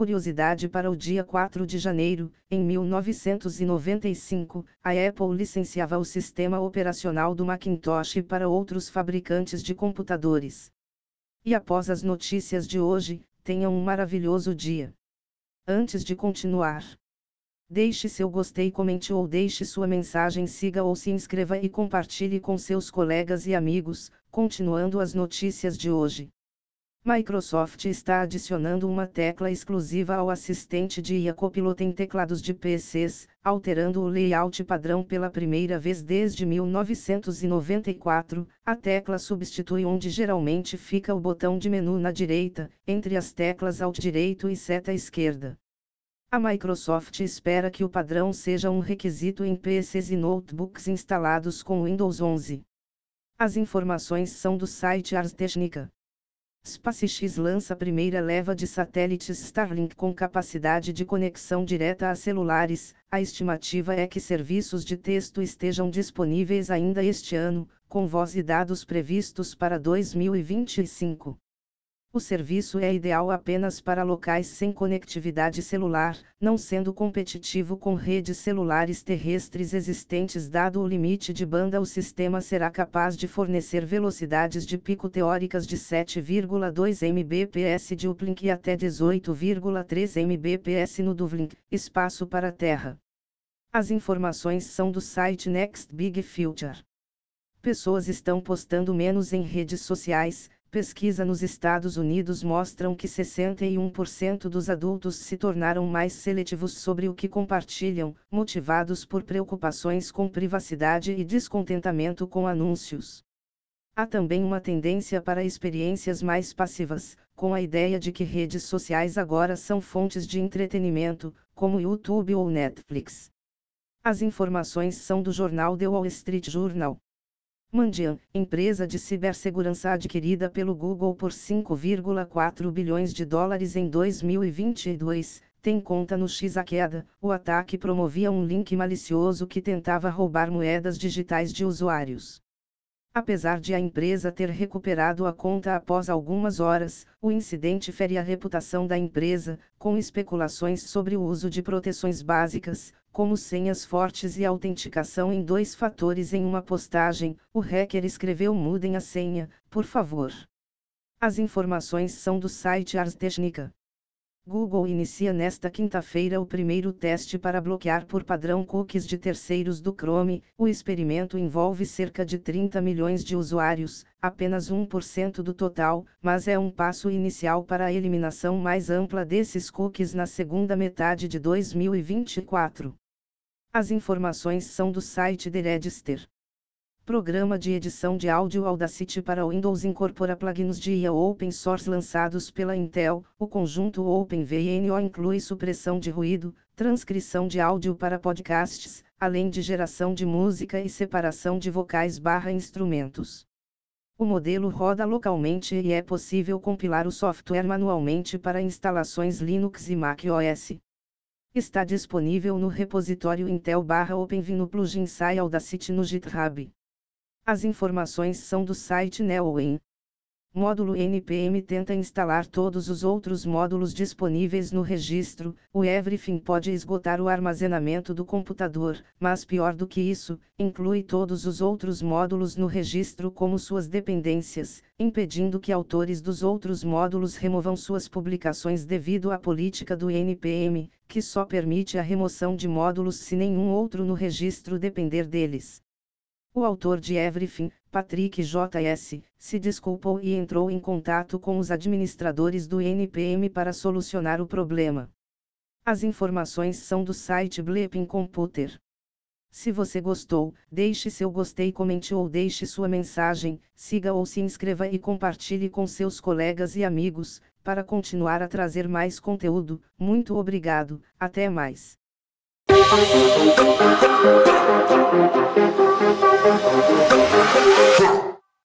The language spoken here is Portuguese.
Curiosidade para o dia 4 de janeiro, em 1995, a Apple licenciava o sistema operacional do Macintosh para outros fabricantes de computadores. E após as notícias de hoje, tenham um maravilhoso dia. Antes de continuar, deixe seu gostei, comente ou deixe sua mensagem, siga ou se inscreva e compartilhe com seus colegas e amigos, continuando as notícias de hoje. Microsoft está adicionando uma tecla exclusiva ao assistente de IA Copilot em teclados de PCs, alterando o layout padrão pela primeira vez desde 1994. A tecla substitui onde geralmente fica o botão de menu na direita, entre as teclas Alt direito e seta esquerda. A Microsoft espera que o padrão seja um requisito em PCs e notebooks instalados com Windows 11. As informações são do site Ars Technica. SpaceX lança a primeira leva de satélites Starlink com capacidade de conexão direta a celulares. A estimativa é que serviços de texto estejam disponíveis ainda este ano, com voz e dados previstos para 2025. O serviço é ideal apenas para locais sem conectividade celular, não sendo competitivo com redes celulares terrestres existentes. Dado o limite de banda, o sistema será capaz de fornecer velocidades de pico teóricas de 7,2 Mbps de uplink e até 18,3 Mbps no downlink, espaço para Terra. As informações são do site Next Big Future. Pessoas estão postando menos em redes sociais Pesquisa nos Estados Unidos mostram que 61% dos adultos se tornaram mais seletivos sobre o que compartilham, motivados por preocupações com privacidade e descontentamento com anúncios. Há também uma tendência para experiências mais passivas, com a ideia de que redes sociais agora são fontes de entretenimento, como YouTube ou Netflix. As informações são do jornal The Wall Street Journal. Mandiant, empresa de cibersegurança adquirida pelo Google por 5,4 bilhões de dólares em 2022, tem conta no X a queda. O ataque promovia um link malicioso que tentava roubar moedas digitais de usuários. Apesar de a empresa ter recuperado a conta após algumas horas, o incidente fere a reputação da empresa, com especulações sobre o uso de proteções básicas, como senhas fortes e autenticação em dois fatores em uma postagem, o hacker escreveu mudem a senha, por favor. As informações são do site Ars Technica. Google inicia nesta quinta-feira o primeiro teste para bloquear por padrão cookies de terceiros do Chrome. O experimento envolve cerca de 30 milhões de usuários, apenas 1% do total, mas é um passo inicial para a eliminação mais ampla desses cookies na segunda metade de 2024. As informações são do site The Register. Programa de edição de áudio Audacity para Windows incorpora plugins de IA open source lançados pela Intel. O conjunto OpenVNO inclui supressão de ruído, transcrição de áudio para podcasts, além de geração de música e separação de vocais barra instrumentos. O modelo roda localmente e é possível compilar o software manualmente para instalações Linux e Mac OS. Está disponível no repositório Intel/OpenVINO plugin SAI Audacity no GitHub. As informações são do site NeoWin. Módulo NPM tenta instalar todos os outros módulos disponíveis no registro. O Everything pode esgotar o armazenamento do computador, mas pior do que isso, inclui todos os outros módulos no registro como suas dependências, impedindo que autores dos outros módulos removam suas publicações devido à política do NPM, que só permite a remoção de módulos se nenhum outro no registro depender deles. O autor de Everything, Patrick J.S., se desculpou e entrou em contato com os administradores do NPM para solucionar o problema. As informações são do site Bleeping Computer. Se você gostou, deixe seu gostei, comente ou deixe sua mensagem, siga ou se inscreva e compartilhe com seus colegas e amigos, para continuar a trazer mais conteúdo. Muito obrigado, até mais. Thank you.